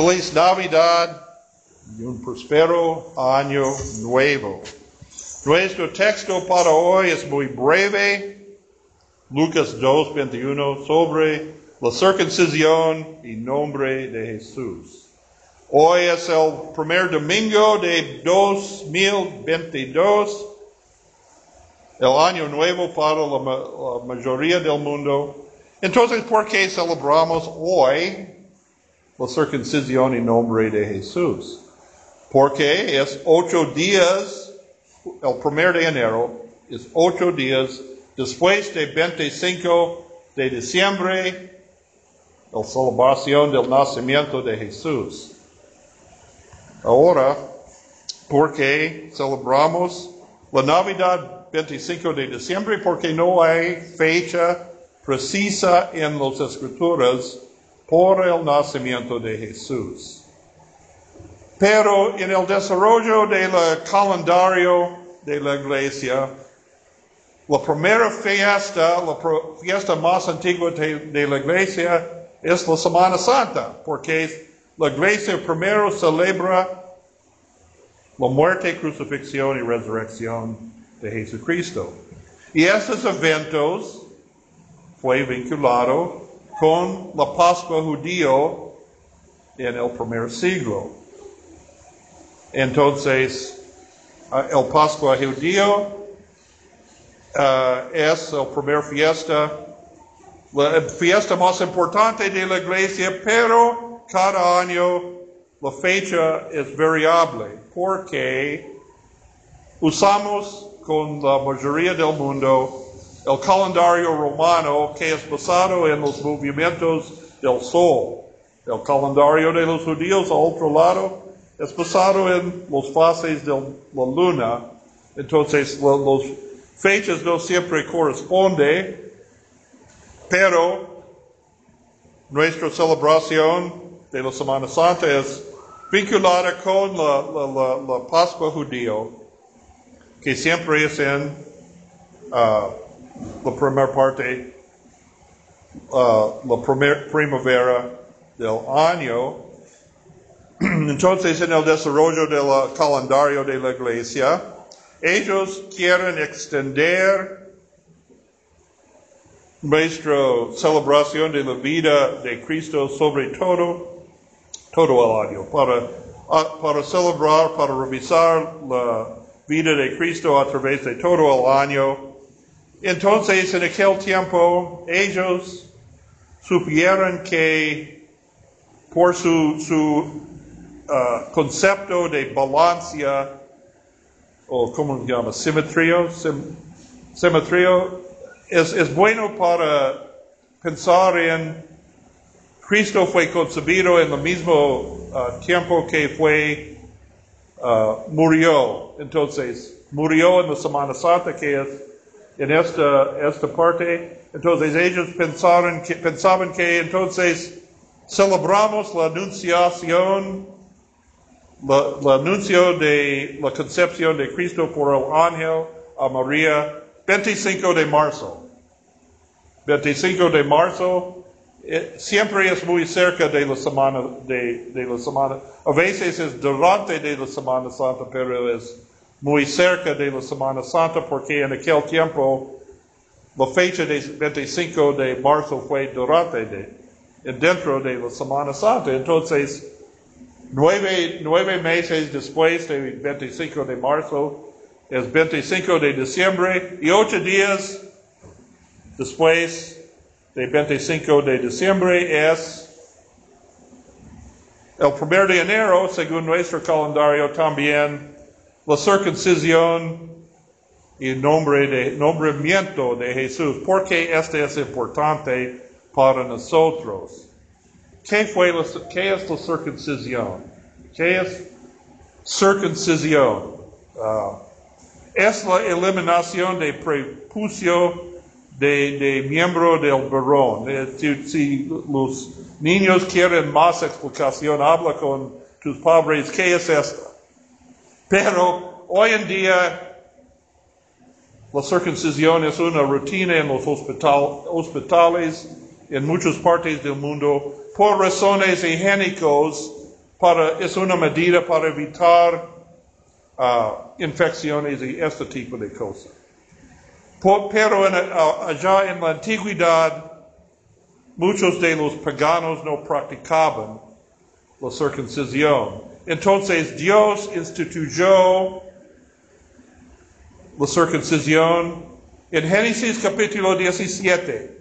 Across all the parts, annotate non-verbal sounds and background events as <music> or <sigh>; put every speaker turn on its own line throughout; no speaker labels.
Feliz Navidad y un próspero año nuevo. Nuestro texto para hoy es muy breve. Lucas 2, 21, sobre la circuncisión y nombre de Jesús. Hoy es el primer domingo de 2022, el año nuevo para la, la mayoría del mundo. Entonces, ¿por qué celebramos hoy la circuncisión en nombre de Jesús? Porque es ocho días, el primer de enero, es ocho días después de 25 de diciembre, la celebración del nacimiento de Jesús. Ahora, ¿por qué celebramos la Navidad 25 de diciembre? Porque no hay fecha precisa en las escrituras por el nacimiento de Jesús. Pero en el desarrollo del calendario de la iglesia, la primera fiesta, la fiesta más antigua de, la iglesia es la Semana Santa, porque la iglesia primero celebra la muerte, crucifixión y resurrección de Jesucristo. Y estos eventos fue vinculado con la Pascua judío en el primer siglo. Entonces, uh, el Pascua judío uh, es la primera fiesta, la fiesta más importante de la iglesia, pero cada año la fecha es variable porque usamos con la mayoría del mundo el calendario romano que es basado en los movimientos del sol. El calendario de los judíos, al otro lado, es basado en las fases de la luna. Entonces, las fechas no siempre corresponden, pero nuestra celebración de la Semana Santa es vinculada con la, la, la, Pascua judío, que siempre es en uh, la primera parte, uh, la primer, primavera del año. <clears throat> Entonces, en el desarrollo del calendario de la iglesia, ellos quieren extender nuestra celebración de la vida de Cristo sobre todo, todo el año, para, para celebrar, para revisar la vida de Cristo a través de todo el año entonces, en aquel tiempo, ellos supieron que por su, su uh, concepto de balancia, o como se llama, simetría, simetría, es, es bueno para pensar en Cristo fue concebido en el mismo uh, tiempo que fue, uh, murió. Entonces, murió en la Semana Santa, que es en esta, esta parte. Entonces ellos pensaron que, pensaban que entonces celebramos la anunciación, la, anuncio de la concepción de Cristo por el ángel a María 25 de marzo. 25 de marzo eh, siempre es muy cerca de la semana de, de la semana. A veces es durante de la Semana Santa, pero es muy cerca de la Semana Santa porque en aquel tiempo la fecha de 25 de marzo fue durante de, dentro de la Semana Santa. Entonces, nueve, nueve meses después de 25 de marzo es 25 de diciembre y ocho días después de 25 de diciembre es el primer de enero, según nuestro calendario también la circuncisión y nombre de, nombramiento de Jesús. ¿Por qué este es importante para nosotros? ¿Qué, fue la, qué es la circuncisión? ¿Qué es circuncisión? Uh, es la eliminación de prepucio de, de miembro del varón. Si, si, los niños quieren más explicación, habla con tus padres. ¿Qué es esto? Pero hoy en día la circuncisión es una rutina en los hospitales en muchas partes del mundo por razones higiénicos para, es una medida para evitar uh, infecciones y este tipo de cosas. Pero en, allá en la antigüedad, muchos de los paganos no practicaban la circuncisión. Entonces Dios instituyó la circuncisión en Génesis capítulo 17.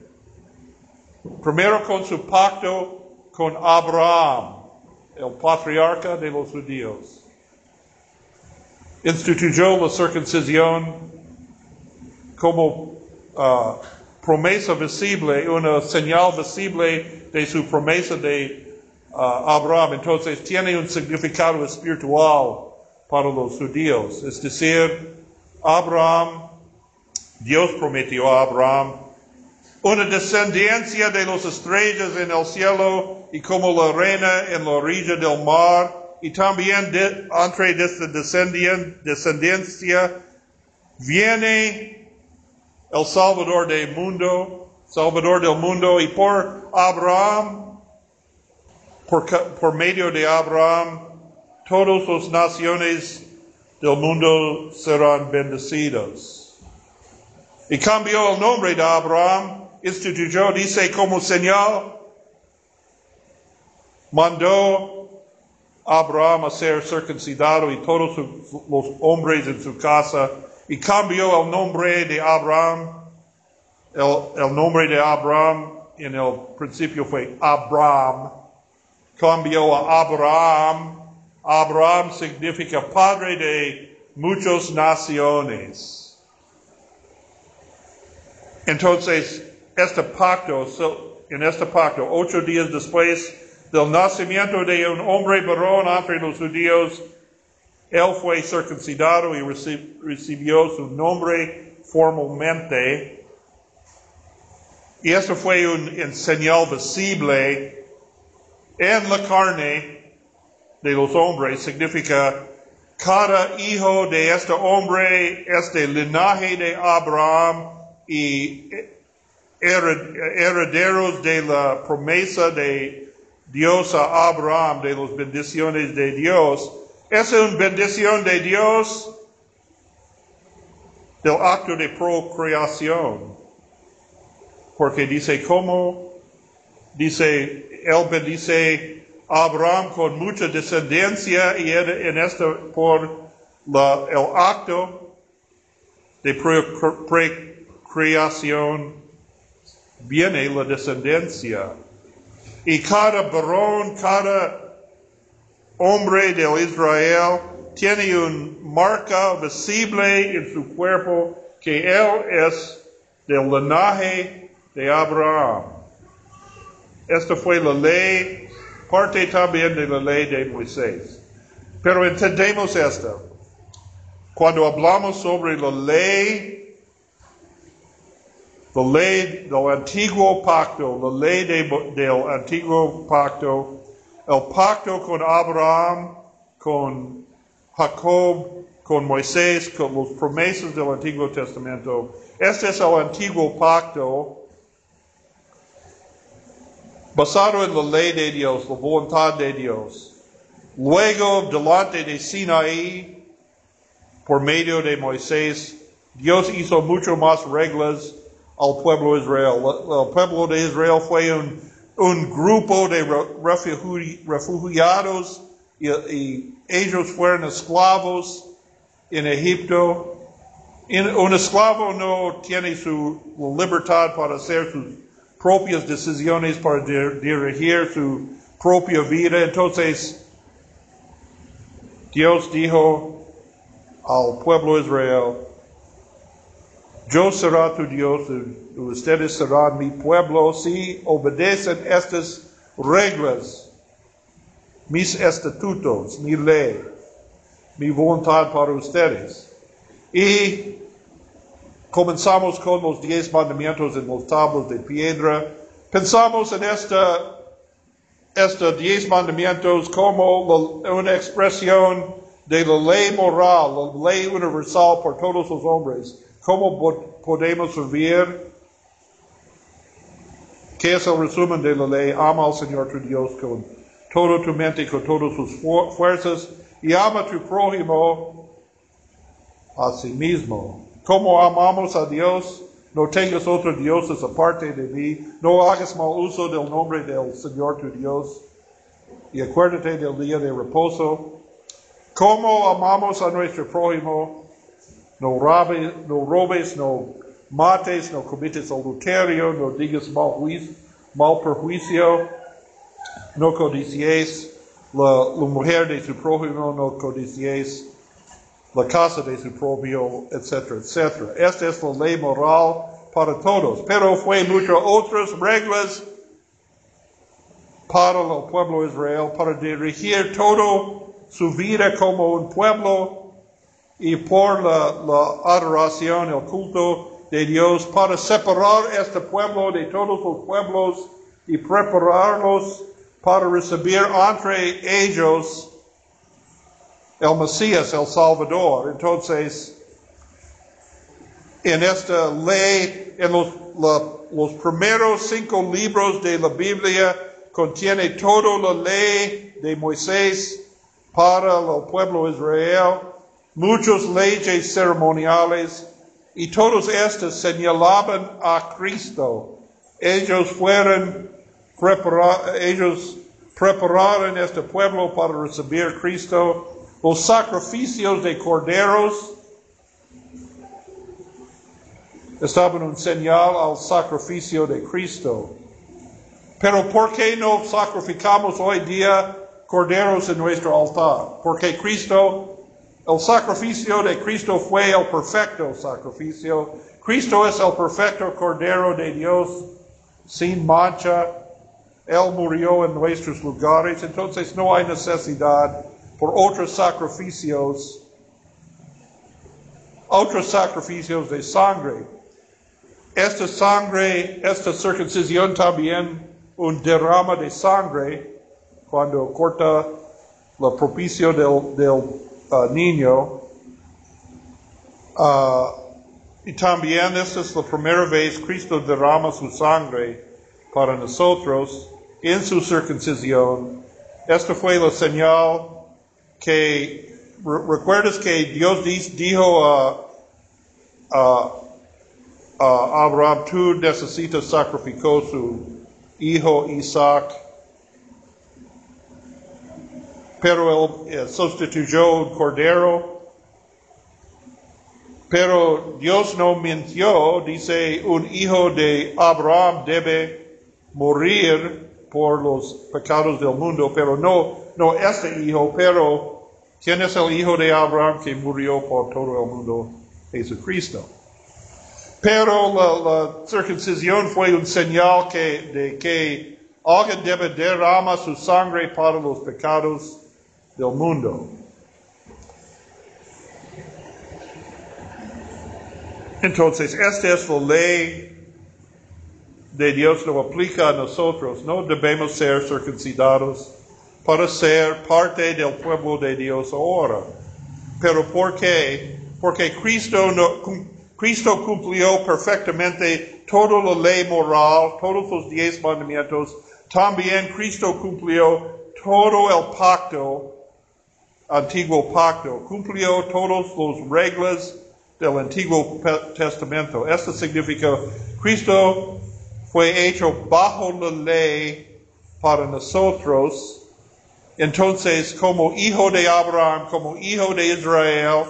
Primero con su pacto con Abraham, el patriarca de los judíos. Instituyó la circuncisión como uh, promesa visible, una señal visible de su promesa de uh, Abraham. Entonces tiene un significado espiritual para los judíos. Es decir, Abraham, Dios prometió a Abraham una descendencia de las estrellas en el cielo y como la arena en la orilla del mar, y también entre esta descendencia viene el Salvador del mundo, Salvador del mundo, y por Abraham, por, medio de Abraham, todas las naciones del mundo serán bendecidos. Y cambió el nombre de Abraham, instituyó, dice como señal, mandó Abraham a ser circuncidado y todos los hombres en su casa, y cambió el nombre de Abraham, el, el nombre de Abraham en el principio fue Abraham, cambió a Abraham, Abraham significa padre de muchas naciones. Entonces, este pacto, en este pacto, ocho días después del nacimiento de un hombre varón entre los judíos, él fue circuncidado y recibió su nombre formalmente. Y esto fue un señal visible en la carne de los hombres significa cada hijo de este hombre es del linaje de Abraham y herederos de la promesa de Dios a Abraham, de las bendiciones de Dios. Es una bendición de Dios del acto de procreación. Porque dice, ¿cómo? Dice, él bendice Abraham con mucha descendencia y en esto por el acto de precreación viene la descendencia. Y cada varón, cada hombre de Israel tiene una marca visible en su cuerpo que él es del linaje de Abraham. Esta fue la ley parte también de la ley de Moisés. Pero entendemos esto. Cuando hablamos sobre la ley, la ley del antiguo pacto, la ley del antiguo pacto, el pacto con Abraham, con Jacob, con Moisés, con las promesas del Antiguo Testamento. Este es el antiguo pacto basado en la ley de Dios, la voluntad de Dios. Luego, delante de Sinaí, por medio de Moisés, Dios hizo mucho más reglas al pueblo de Israel. El pueblo de Israel fue un, un grupo de refugiados y, y, ellos fueron esclavos en Egipto. un esclavo no tiene su libertad para hacer sus propias decisiones para dirigir su propia vida. Entonces, Dios dijo al pueblo Israel, yo será tu Dios y ustedes serán mi pueblo si obedecen estas reglas, mis estatutos, mi ley, mi voluntad para ustedes. Y Comenzamos con los diez mandamientos en los tablos de piedra. Pensamos en esta, estos diez mandamientos como una expresión de la ley moral, la ley universal por todos los hombres. ¿Cómo podemos vivir? ¿Qué es el resumen de la ley? Ama al Señor tu Dios con todo tu mente con todas sus fuerzas, y ama a tu prójimo a sí mismo. Como amamos a Dios, no tengas otros dioses aparte de mí, no hagas mal uso del nombre del Señor tu Dios, y acuérdate del día de reposo. Como amamos a nuestro prójimo, no robes, no, robes, no mates, no cometes adulterio, no digas mal, juicio, mal perjuicio, no codicies la, la, mujer de su prójimo, no codicies la casa de su propio, etcétera, etcétera. Esta es la ley moral para todos, pero fue muchas otras reglas para el pueblo Israel, para dirigir todo su vida como un pueblo y por la, la adoración, el culto de Dios, para separar este pueblo de todos los pueblos y prepararlos para recibir entre ellos el Mesías, el Salvador. Entonces, en esta ley, en los, primeros cinco libros de la Biblia, contiene toda la ley de Moisés para el pueblo de Israel, muchas leyes ceremoniales, y todos estos señalaban a Cristo. Ellos fueron ellos prepararon este pueblo para recibir a Cristo. Los sacrificios de corderos estaban un señal al sacrificio de Cristo. Pero ¿por qué no sacrificamos hoy día corderos en nuestro altar? Porque Cristo, el sacrificio de Cristo fue el perfecto sacrificio. Cristo es el perfecto cordero de Dios sin mancha, él murió en nuestros lugares, entonces no hay necesidad por otros sacrificios, otros sacrificios de sangre. Esta sangre, esta circuncisión también un derrama de sangre cuando corta la propicio del, del uh, niño. Uh, y también esta es la primera vez Cristo derrama su sangre para nosotros en su circuncisión. Esta fue la señal que, recuerdas que Dios dijo a, Abraham, tú necesitas sacrificar su hijo Isaac, pero él sustituyó un cordero. Pero Dios no mintió, dice, un hijo de Abraham debe morir por los pecados del mundo, pero no, no este hijo, pero ¿quién es el hijo de Abraham que murió por todo el mundo? Jesucristo. Pero la, circuncisión fue un señal que, de que alguien debe derramar su sangre para los pecados del mundo. Entonces, esta es la ley de Dios lo aplica a nosotros. No debemos ser circuncidados para ser parte del pueblo de Dios ahora. Pero ¿por qué? Porque Cristo, cumplió perfectamente toda la ley moral, todos los diez mandamientos. También Cristo cumplió todo el pacto, antiguo pacto. Cumplió todas las reglas del Antiguo Testamento. Esto significa Cristo fue hecho bajo la ley para nosotros. Entonces, como hijo de Abraham, como hijo de Israel,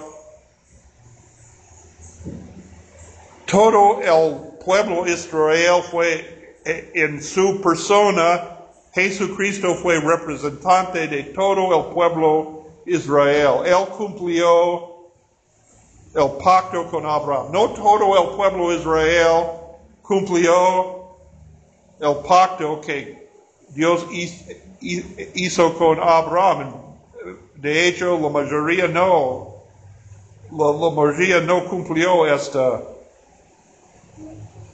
todo el pueblo Israel fue eh, en su persona, Jesucristo fue representante de todo el pueblo Israel. Él cumplió el pacto con Abraham. No todo el pueblo Israel cumplió el pacto que Dios hizo con Abraham. De hecho, la mayoría no, la, mayoría no cumplió esta,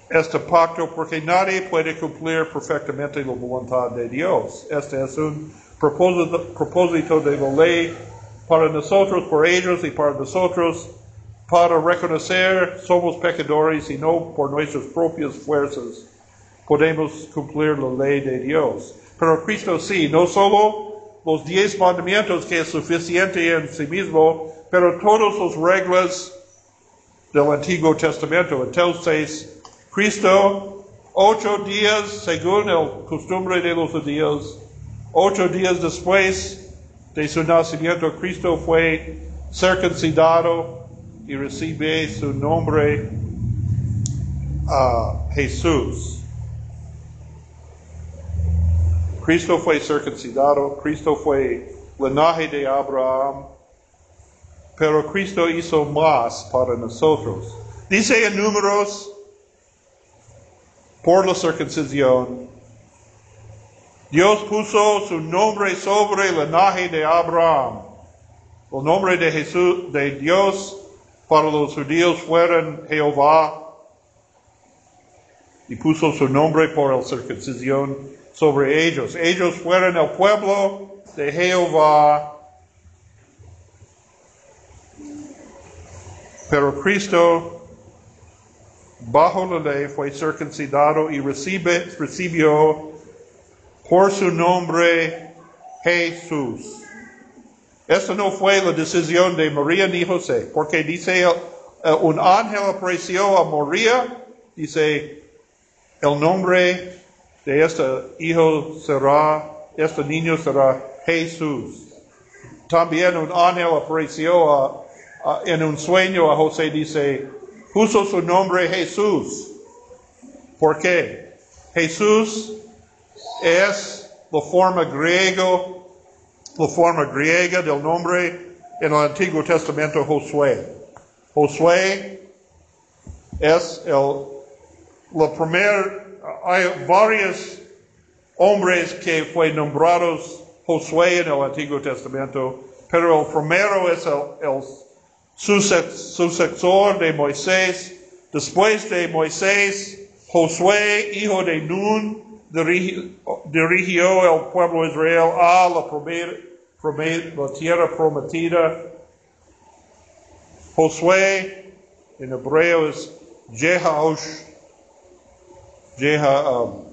este pacto porque nadie puede cumplir perfectamente la voluntad de Dios. Este es un propósito, de la ley para nosotros, por ellos y para nosotros, para reconocer somos pecadores y no por nuestras propias fuerzas podemos cumplir la ley de Dios. Pero Cristo sí, no solo los diez mandamientos que es suficiente en sí mismo, pero todas las reglas del Antiguo Testamento. Entonces, Cristo, ocho días, según el costumbre de los judíos, ocho días después de su nacimiento, Cristo fue circuncidado y recibe su nombre a Jesús. Cristo fue circuncidado, Cristo fue linaje de Abraham, pero Cristo hizo más para nosotros. Dice en números, por la circuncisión, Dios puso su nombre sobre el linaje de Abraham. El nombre de Jesús, de Dios para los judíos fueron Jehová y puso su nombre por la circuncisión sobre ellos. Ellos fueron el pueblo de Jehová Pero Cristo, bajo la ley, fue circuncidado y recibe, recibió por su nombre Jesús. Esta no fue la decisión de María ni José, porque dice un ángel apareció a María, dice el nombre de este hijo será, este niño será Jesús. También un ángel apareció a en un sueño a José dice, puso su nombre Jesús. ¿Por qué? Jesús es la forma griego, la forma griega del nombre en el Antiguo Testamento Josué. Josué es el, la hay varios hombres que fue nombrados Josué en el Antiguo Testamento, pero el primero es el, sucesor de Moisés. Después de Moisés, Josué, hijo de Nun, dirigió el pueblo de Israel a la, tierra prometida. Josué, en hebreo es Jehosh, Jeha, um,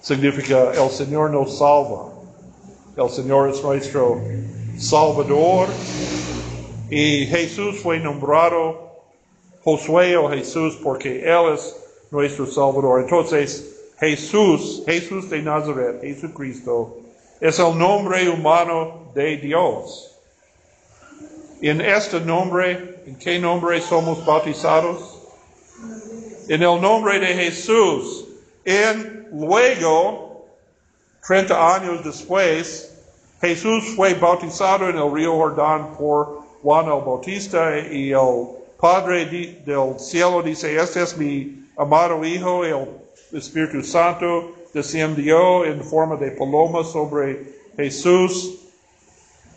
significa el Señor nos salva. El Señor es nuestro Salvador. Y Jesús fue nombrado Josué o Jesús porque Él es nuestro Salvador. Entonces, Jesús, Jesús de Nazaret, Jesucristo, es el nombre humano de Dios. En este nombre, ¿en qué nombre somos bautizados? En el nombre de Jesús. En Luego, 30 años después, Jesús fue bautizado en el río Jordán por Juan el Bautista y el Padre del cielo dice, este es mi amado Hijo, el Espíritu Santo descendió en forma de paloma sobre Jesús.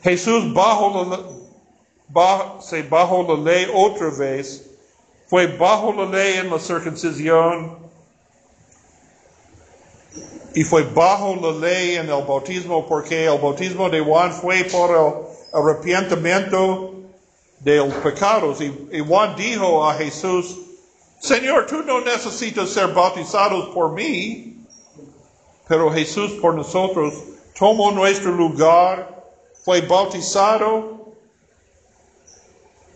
Jesús bajo la, bajo, bajo la ley otra vez, fue bajo la ley en la circuncisión, y fue bajo la ley en el bautismo porque el bautismo de Juan fue por el arrepentimiento de los pecados. Y, Juan dijo a Jesús, Señor, tú no necesitas ser bautizados por mí, pero Jesús por nosotros tomó nuestro lugar, fue bautizado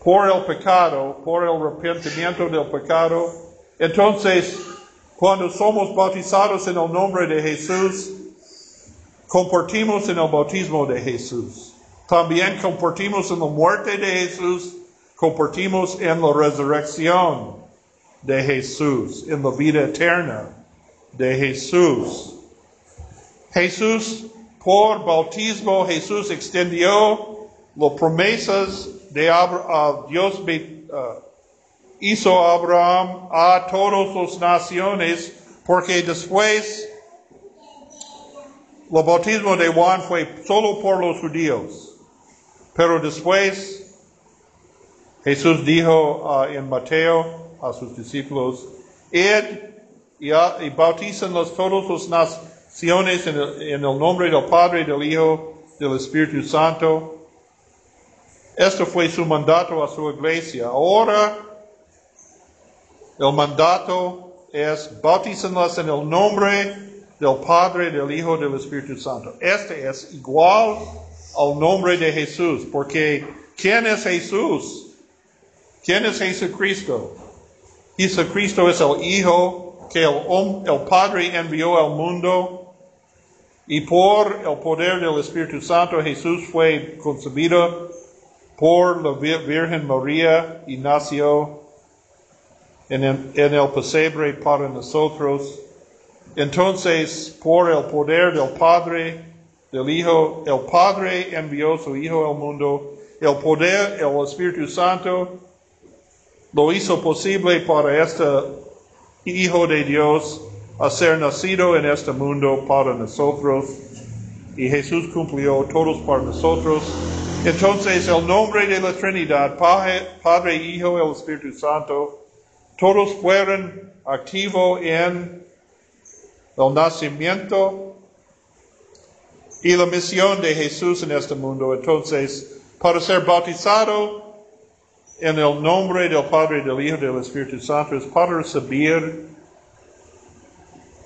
por el pecado, por el arrepentimiento del pecado. Entonces, cuando somos bautizados en el nombre de Jesús, compartimos en el bautismo de Jesús. También compartimos en la muerte de Jesús, compartimos en la resurrección de Jesús, en la vida eterna de Jesús. Jesús, por bautismo, Jesús extendió las promesas de Dios. Uh, hizo Abraham a todas las naciones, porque después el bautismo de Juan fue solo por los judíos. Pero después Jesús dijo uh, en Mateo a sus discípulos, id y, uh, y bautizan todas las naciones en el, en el nombre del Padre, del Hijo, del Espíritu Santo. Esto fue su mandato a su iglesia. Ahora El mandato es bautícenlas en el nombre del Padre, del Hijo, del Espíritu Santo. Este es igual al nombre de Jesús, porque ¿quién es Jesús? ¿Quién es Jesucristo? Jesucristo es el Hijo que el Padre envió al mundo y por el poder del Espíritu Santo Jesús fue concebido por la Virgen María y nació en el, en pesebre para nosotros. Entonces, por el poder del Padre, del Hijo, el Padre envió su Hijo al mundo. El poder, el Espíritu Santo lo hizo posible para este Hijo de Dios a ser nacido en este mundo para nosotros. Y Jesús cumplió todos para nosotros. Entonces el nombre de la Trinidad, Padre, Hijo y el Espíritu Santo, todos fueron activos en el nacimiento y la misión de Jesús en este mundo. Entonces, para ser bautizado en el nombre del Padre, del Hijo del Espíritu Santo es para recibir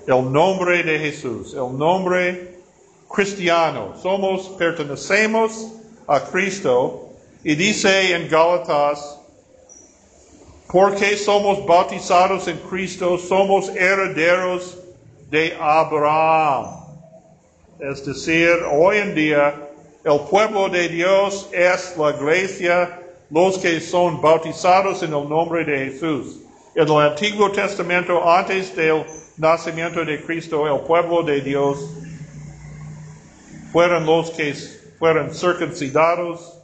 el nombre de Jesús, el nombre cristiano. Somos, pertenecemos a Cristo. Y dice en Gálatas, porque somos bautizados en Cristo, somos herederos de Abraham. Es decir, hoy en día el pueblo de Dios es la iglesia, los que son bautizados en el nombre de Jesús. En el Antiguo Testamento, antes del nacimiento de Cristo, el pueblo de Dios fueron los que fueron circuncidados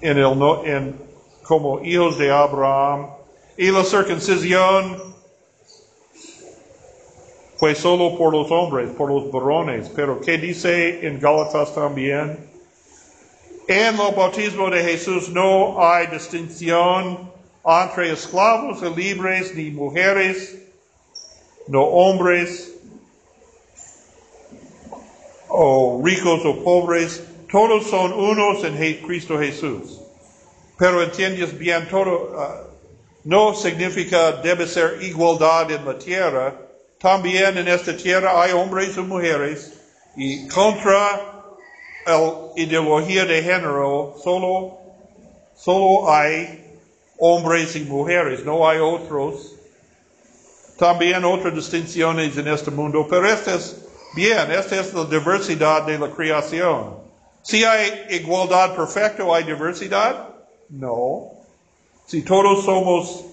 en el, en, como hijos de Abraham. Y la circuncisión fue solo por los hombres, por los varones. Pero ¿qué dice en Gálatas también? En el bautismo de Jesús no hay distinción entre esclavos y libres, ni mujeres, no hombres, o ricos o pobres, todos son unos en Cristo Jesús. Pero entiendes bien, todo uh, no significa debe ser igualdad en la tierra. También en esta tierra hay hombres y mujeres y contra la ideología de género solo, solo hay hombres y mujeres, no hay otros. También otras distinciones en este mundo, pero esta es Bien, esta es la diversidad de la creación. Si hay igualdad perfecta, ¿hay diversidad? No. Si todos somos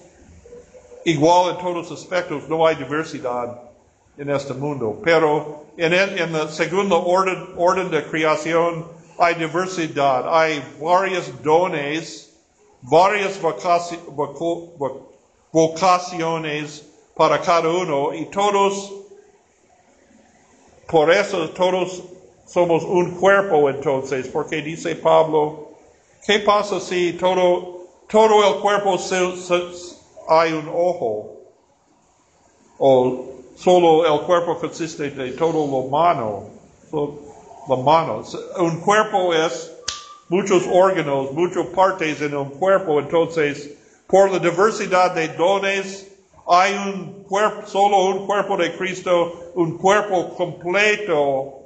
igual en todos aspectos, no hay diversidad en este mundo. Pero en, el, en la segunda orden, orden de creación hay diversidad. Hay varios dones, varias vocaciones para cada uno y todos por eso todos somos un cuerpo entonces, porque dice Pablo, ¿qué pasa si todo, todo el cuerpo hay un ojo? O solo el cuerpo consiste de todo lo mano, la mano. Un cuerpo es muchos órganos, muchas partes en un cuerpo, entonces por la diversidad de dones hay un cuerpo, solo un cuerpo de Cristo, un cuerpo completo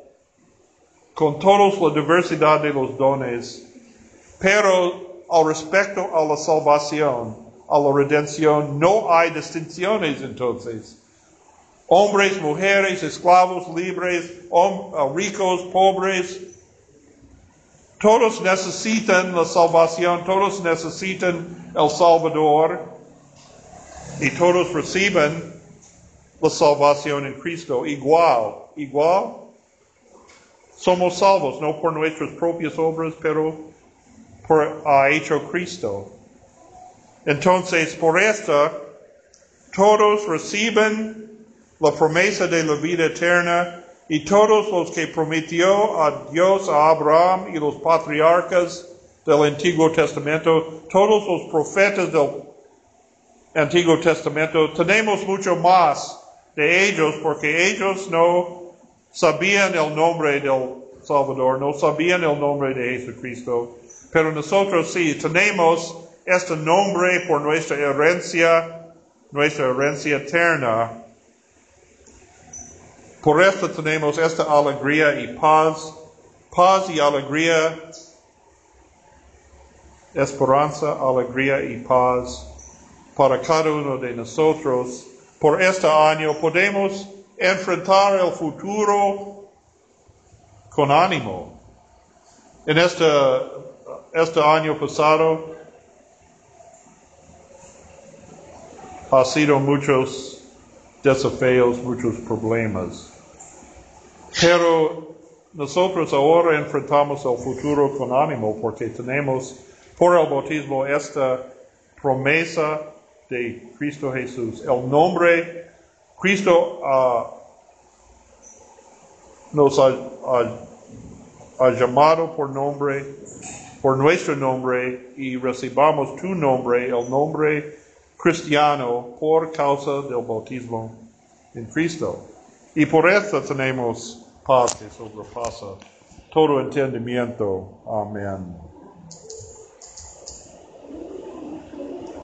con toda la diversidad de los dones. Pero al respecto a la salvación, a la redención, no hay distinciones entonces. Hombres, mujeres, esclavos, libres, uh, ricos, pobres, todos necesitan la salvación, todos necesitan el Salvador y todos reciben la salvación en Cristo igual, igual. Somos salvos no por nuestras propias obras, pero por ha hecho Cristo. Entonces, por esta, todos reciben la promesa de la vida eterna y todos los que prometió a Dios, a Abraham y los patriarcas del Antiguo Testamento, todos los profetas del Antiguo Testamento, tenemos mucho más de ellos porque ellos no sabían el nombre del Salvador, no sabían el nombre de Jesucristo, pero nosotros sí tenemos este nombre por nuestra herencia, nuestra herencia eterna. Por esto tenemos esta alegría y paz, paz y alegría, esperanza, alegría y paz para cada uno de nosotros. Por este año podemos enfrentar el futuro con ánimo. En este, este año pasado ha sido muchos desafíos, muchos problemas. Pero nosotros ahora enfrentamos el futuro con ánimo porque tenemos por el bautismo esta promesa de Cristo Jesús. El nombre, Cristo uh, nos ha, llamado por nombre, por nuestro nombre, y recibamos tu nombre, el nombre cristiano, por causa del bautismo en Cristo. Y por esto tenemos paz que sobrepasa todo entendimiento. Amén.